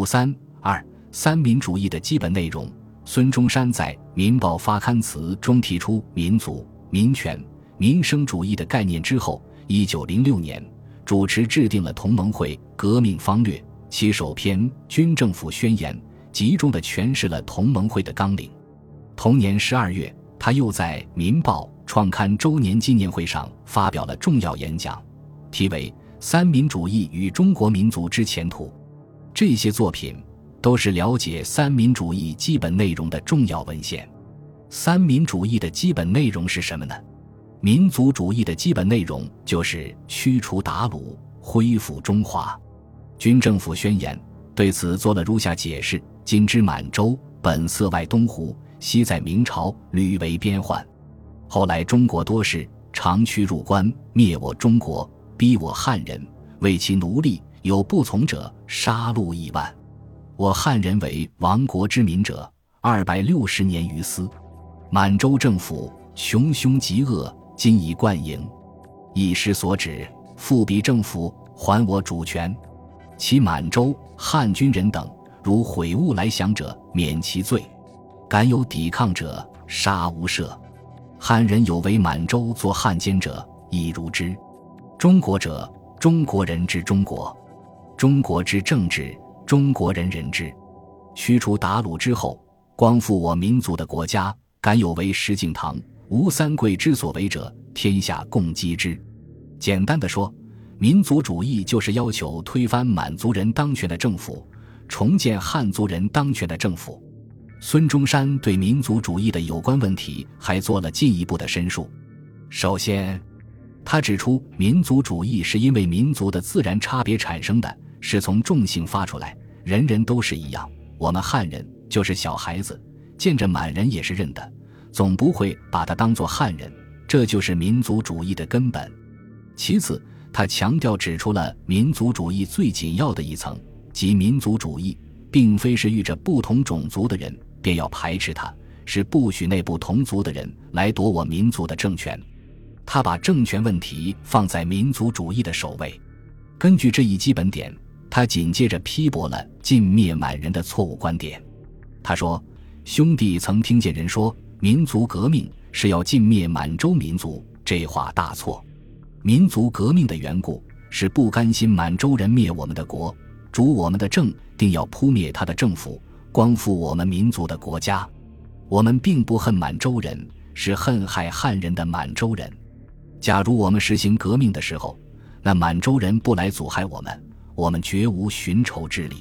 五三二三民主义的基本内容。孙中山在《民报》发刊词中提出民族、民权、民生主义的概念之后，一九零六年主持制定了同盟会革命方略，其首篇《军政府宣言》集中的诠释了同盟会的纲领。同年十二月，他又在《民报》创刊周年纪念会上发表了重要演讲，题为《三民主义与中国民族之前途》。这些作品。都是了解三民主义基本内容的重要文献。三民主义的基本内容是什么呢？民族主义的基本内容就是驱除鞑虏，恢复中华。军政府宣言对此做了如下解释：今之满洲，本色外东胡，昔在明朝屡为边患，后来中国多事，长驱入关，灭我中国，逼我汉人，为其奴隶，有不从者，杀戮亿万。我汉人为亡国之民者二百六十年于斯，满洲政府穷凶极恶，今已贯营，一时所指，复逼政府还我主权。其满洲汉军人等，如悔悟来降者，免其罪；敢有抵抗者，杀无赦。汉人有为满洲作汉奸者，亦如之。中国者，中国人之中国，中国之政治。中国人人之，驱除鞑虏之后，光复我民族的国家，敢有为石敬瑭、吴三桂之所为者，天下共击之。简单的说，民族主义就是要求推翻满族人当权的政府，重建汉族人当权的政府。孙中山对民族主义的有关问题还做了进一步的申述。首先，他指出，民族主义是因为民族的自然差别产生的，是从众性发出来。人人都是一样，我们汉人就是小孩子，见着满人也是认的，总不会把他当作汉人，这就是民族主义的根本。其次，他强调指出了民族主义最紧要的一层，即民族主义并非是遇着不同种族的人便要排斥他，是不许内部同族的人来夺我民族的政权。他把政权问题放在民族主义的首位。根据这一基本点。他紧接着批驳了尽灭满人的错误观点。他说：“兄弟曾听见人说民族革命是要尽灭满洲民族，这话大错。民族革命的缘故是不甘心满洲人灭我们的国，主我们的政，定要扑灭他的政府，光复我们民族的国家。我们并不恨满洲人，是恨害汉人的满洲人。假如我们实行革命的时候，那满洲人不来阻害我们。”我们绝无寻仇之理。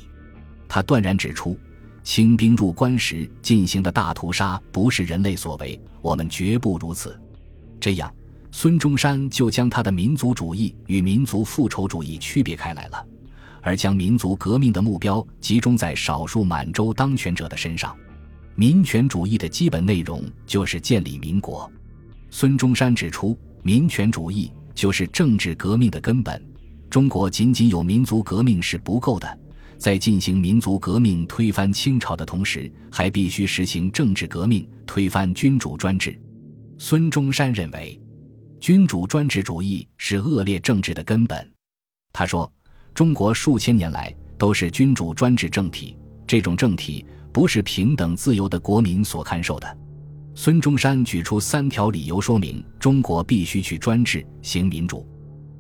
他断然指出，清兵入关时进行的大屠杀不是人类所为，我们绝不如此。这样，孙中山就将他的民族主义与民族复仇主义区别开来了，而将民族革命的目标集中在少数满洲当权者的身上。民权主义的基本内容就是建立民国。孙中山指出，民权主义就是政治革命的根本。中国仅仅有民族革命是不够的，在进行民族革命推翻清朝的同时，还必须实行政治革命推翻君主专制。孙中山认为，君主专制主义是恶劣政治的根本。他说：“中国数千年来都是君主专制政体，这种政体不是平等自由的国民所看受的。”孙中山举出三条理由说明中国必须去专制行民主。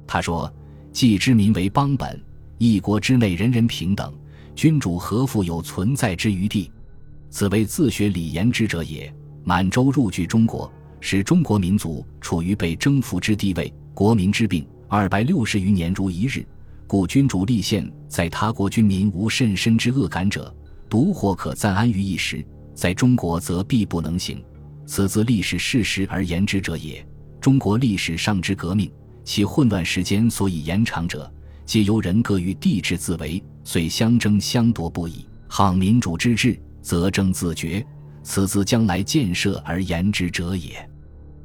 他说。既知民为邦本，一国之内人人平等，君主何复有存在之余地？此为自学礼言之者也。满洲入据中国，使中国民族处于被征服之地位，国民之病二百六十余年如一日，故君主立宪，在他国君民无甚深之恶感者，独或可暂安于一时，在中国则必不能行。此自历史事实而言之者也。中国历史上之革命。其混乱时间所以延长者，皆由人各于地志自为，遂相争相夺不已。항民主之治，则争自绝，此自将来建设而言之者也。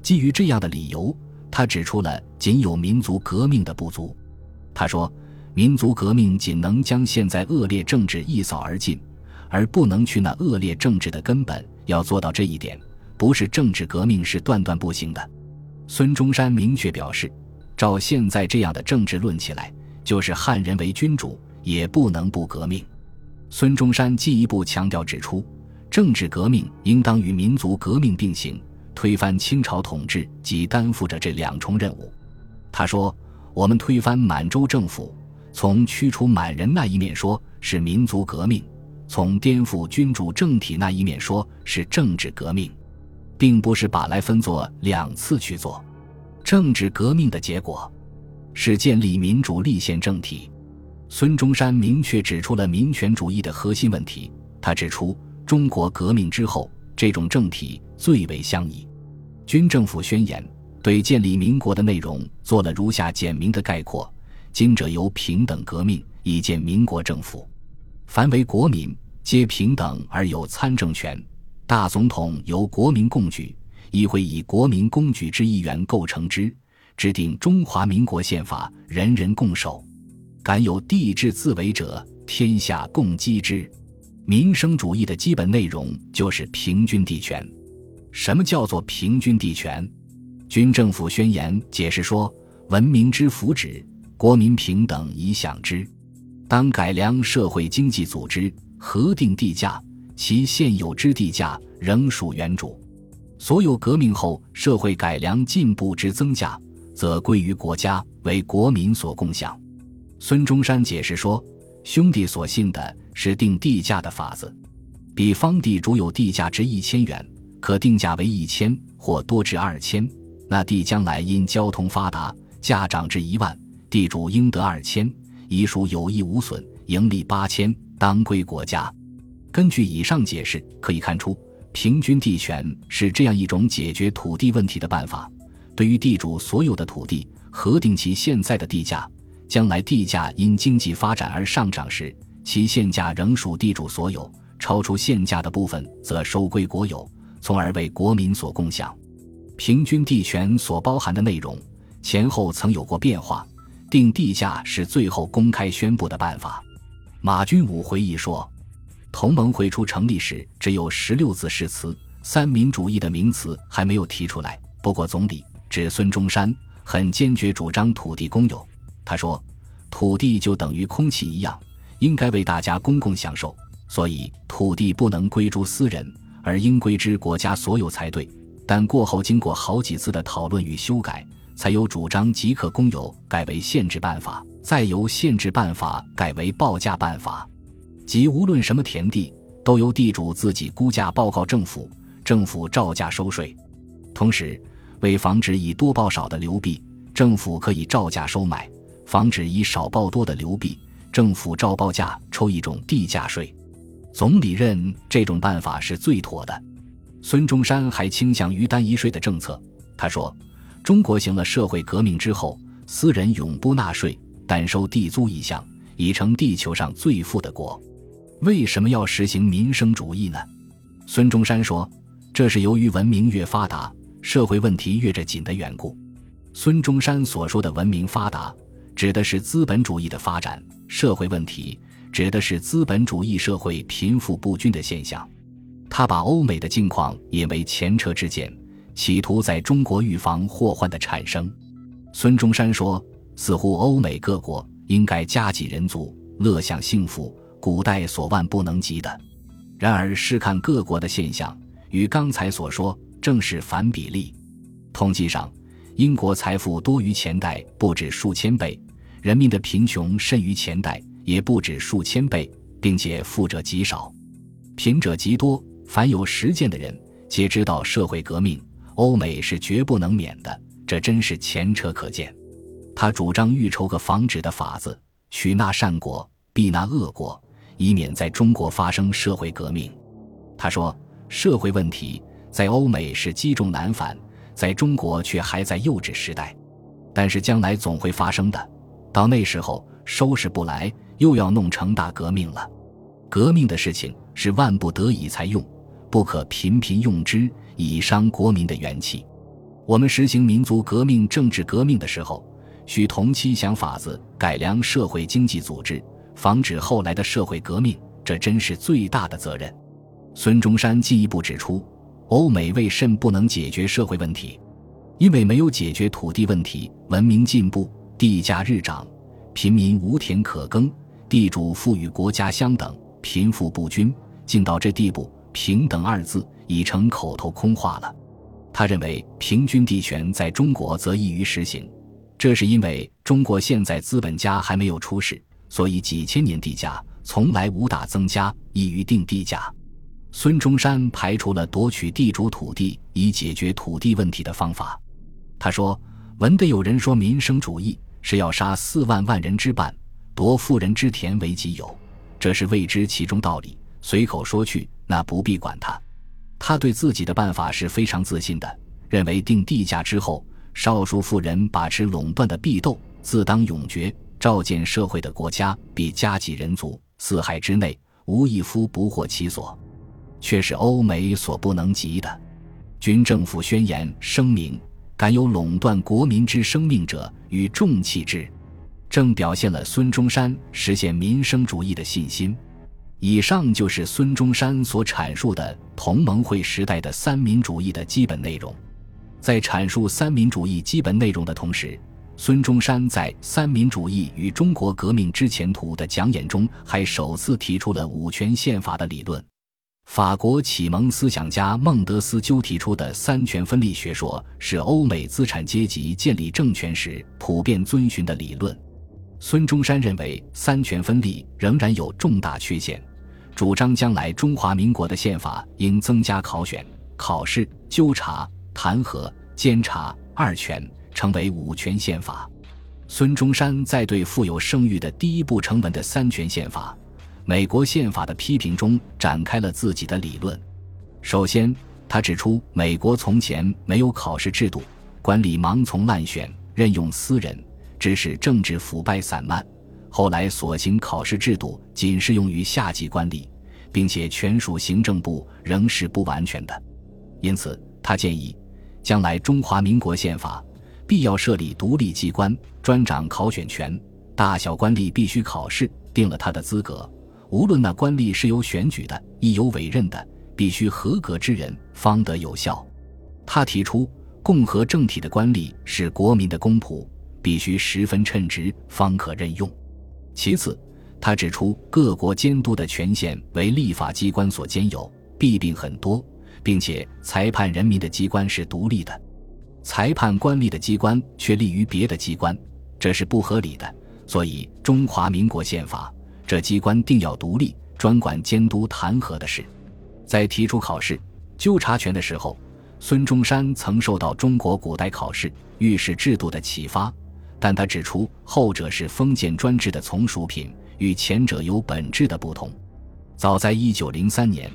基于这样的理由，他指出了仅有民族革命的不足。他说，民族革命仅能将现在恶劣政治一扫而尽，而不能去那恶劣政治的根本。要做到这一点，不是政治革命是断断不行的。孙中山明确表示。照现在这样的政治论起来，就是汉人为君主，也不能不革命。孙中山进一步强调指出，政治革命应当与民族革命并行，推翻清朝统治即担负着这两重任务。他说：“我们推翻满洲政府，从驱除满人那一面说是民族革命，从颠覆君主政体那一面说是政治革命，并不是把来分作两次去做。政治革命的结果是建立民主立宪政体。”孙中山明确指出了民权主义的核心问题。他指出，中国革命之后，这种政体最为相宜。军政府宣言对建立民国的内容做了如下简明的概括：今者由平等革命以建民国政府，凡为国民，皆平等而有参政权。大总统由国民共举，议会以国民公举之议员构成之，制定中华民国宪法，人人共守。敢有帝制自为者，天下共击之。民生主义的基本内容就是平均地权。什么叫做平均地权？军政府宣言解释说：文明之福祉，国民平等以享之。当改良社会经济组织，核定地价，其现有之地价仍属原主。所有革命后社会改良进步之增加，则归于国家，为国民所共享。孙中山解释说：“兄弟所信的是定地价的法子，比方地主有地价值一千元，可定价为一千或多至二千。那地将来因交通发达，价涨至一万，地主应得二千，已属有益无损，盈利八千，当归国家。”根据以上解释，可以看出，平均地权是这样一种解决土地问题的办法：对于地主所有的土地，核定其现在的地价。将来地价因经济发展而上涨时，其现价仍属地主所有；超出现价的部分则收归国有，从而为国民所共享。平均地权所包含的内容前后曾有过变化。定地价是最后公开宣布的办法。马君武回忆说：“同盟会初成立时只有十六字誓词，三民主义的名词还没有提出来。不过总理指孙中山很坚决主张土地公有。”他说：“土地就等于空气一样，应该为大家公共享受，所以土地不能归诸私人，而应归之国家所有才对。但过后经过好几次的讨论与修改，才由主张即可公有改为限制办法，再由限制办法改为报价办法，即无论什么田地，都由地主自己估价报告政府，政府照价收税。同时，为防止以多报少的流弊，政府可以照价收买。”防止以少报多的流弊，政府照报价抽一种地价税。总理认这种办法是最妥的。孙中山还倾向于单一税的政策。他说：“中国行了社会革命之后，私人永不纳税，但收地租一项，已成地球上最富的国。为什么要实行民生主义呢？”孙中山说：“这是由于文明越发达，社会问题越着紧的缘故。”孙中山所说的文明发达。指的是资本主义的发展，社会问题指的是资本主义社会贫富不均的现象。他把欧美的境况引为前车之鉴，企图在中国预防祸患的产生。孙中山说：“似乎欧美各国应该加济人足，乐享幸福，古代所万不能及的。然而试看各国的现象，与刚才所说正是反比例。统计上，英国财富多于前代不止数千倍。”人民的贫穷甚于前代，也不止数千倍，并且富者极少，贫者极多。凡有实践的人，皆知道社会革命，欧美是绝不能免的。这真是前车可鉴。他主张欲筹个防止的法子，取那善果，避那恶果，以免在中国发生社会革命。他说：“社会问题在欧美是积重难返，在中国却还在幼稚时代，但是将来总会发生的。”到那时候收拾不来，又要弄成大革命了。革命的事情是万不得已才用，不可频频用之，以伤国民的元气。我们实行民族革命、政治革命的时候，需同期想法子改良社会经济组织，防止后来的社会革命。这真是最大的责任。孙中山进一步指出，欧美为甚不能解决社会问题？因为没有解决土地问题，文明进步。地价日涨，贫民无田可耕，地主富与国家相等，贫富不均，竟到这地步，平等二字已成口头空话了。他认为平均地权在中国则易于实行，这是因为中国现在资本家还没有出世，所以几千年地价从来无大增加，易于定地价。孙中山排除了夺取地主土地以解决土地问题的方法。他说：“闻得有人说民生主义是要杀四万万人之半，夺富人之田为己有。”这是未知其中道理，随口说去，那不必管他。他对自己的办法是非常自信的，认为定地价之后，少数富人把持垄断的必斗，自当永绝。照见社会的国家必家己人族，四海之内无一夫不获其所，却是欧美所不能及的。军政府宣言声明：敢有垄断国民之生命者，与众弃之。正表现了孙中山实现民生主义的信心。以上就是孙中山所阐述的同盟会时代的三民主义的基本内容。在阐述三民主义基本内容的同时，孙中山在《三民主义与中国革命之前途》的讲演中，还首次提出了五权宪法的理论。法国启蒙思想家孟德斯鸠提出的三权分立学说，是欧美资产阶级建立政权时普遍遵循的理论。孙中山认为三权分立仍然有重大缺陷，主张将来中华民国的宪法应增加考选、考试、纠察、弹劾、监察二权，成为五权宪法。孙中山在对富有声誉的第一部成文的三权宪法——美国宪法的批评中，展开了自己的理论。首先，他指出，美国从前没有考试制度，管理盲从滥选，任用私人。致使政治腐败散漫，后来所行考试制度仅适用于下级官吏，并且权属行政部，仍是不完全的。因此，他建议，将来中华民国宪法必要设立独立机关，专掌考选权，大小官吏必须考试，定了他的资格。无论那官吏是由选举的，亦有委任的，必须合格之人方得有效。他提出，共和政体的官吏是国民的公仆。必须十分称职，方可任用。其次，他指出各国监督的权限为立法机关所兼有，弊病很多，并且裁判人民的机关是独立的，裁判官吏的机关却立于别的机关，这是不合理的。所以，中华民国宪法这机关定要独立，专管监督弹劾的事。在提出考试、纠察权的时候，孙中山曾受到中国古代考试、御史制度的启发。但他指出，后者是封建专制的从属品，与前者有本质的不同。早在一九零三年，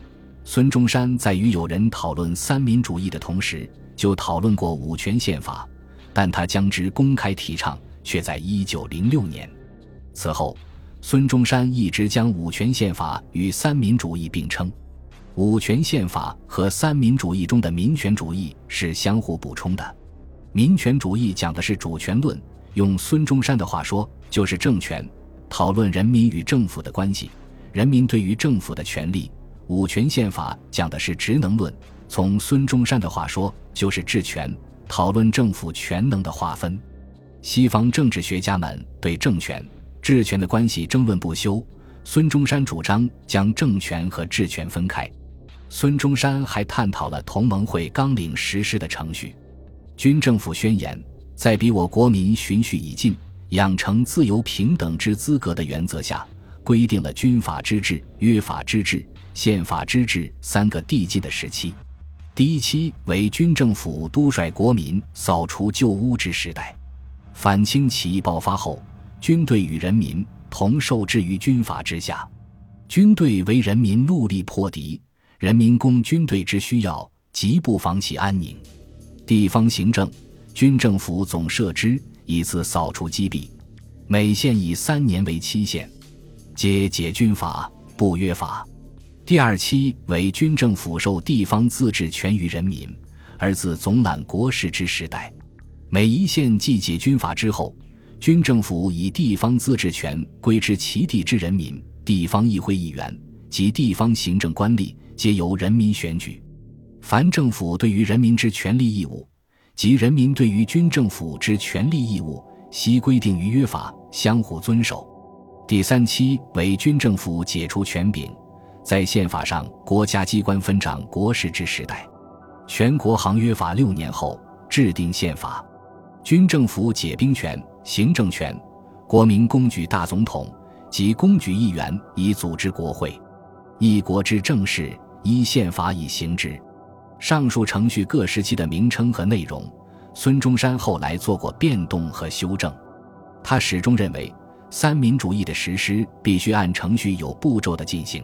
孙中山在与友人讨论三民主义的同时，就讨论过五权宪法，但他将之公开提倡，却在一九零六年。此后，孙中山一直将五权宪法与三民主义并称。五权宪法和三民主义中的民权主义是相互补充的。民权主义讲的是主权论。用孙中山的话说，就是政权讨论人民与政府的关系，人民对于政府的权利。五权宪法讲的是职能论，从孙中山的话说，就是治权讨论政府权能的划分。西方政治学家们对政权、治权的关系争论不休，孙中山主张将政权和治权分开。孙中山还探讨了同盟会纲领实施的程序，军政府宣言。在比我国民循序已进、养成自由平等之资格的原则下，规定了军法之治、约法之治、宪法之治三个递进的时期。第一期为军政府督率国民扫除旧污之时代。反清起义爆发后，军队与人民同受制于军法之下，军队为人民戮力破敌，人民供军队之需要，极不妨其安宁。地方行政。军政府总设之，以次扫除积弊。每县以三年为期限，皆解军法，不约法。第二期为军政府受地方自治权于人民，而自总揽国事之时代。每一县既解军法之后，军政府以地方自治权归之其地之人民，地方议会议员及地方行政官吏皆由人民选举。凡政府对于人民之权利义务。及人民对于军政府之权利义务，悉规定于约法，相互遵守。第三期为军政府解除权柄，在宪法上，国家机关分掌国事之时代，全国行约法六年后制定宪法，军政府解兵权、行政权，国民公举大总统及公举议员以组织国会，一国之政事依宪法以行之。上述程序各时期的名称和内容，孙中山后来做过变动和修正。他始终认为，三民主义的实施必须按程序有步骤的进行。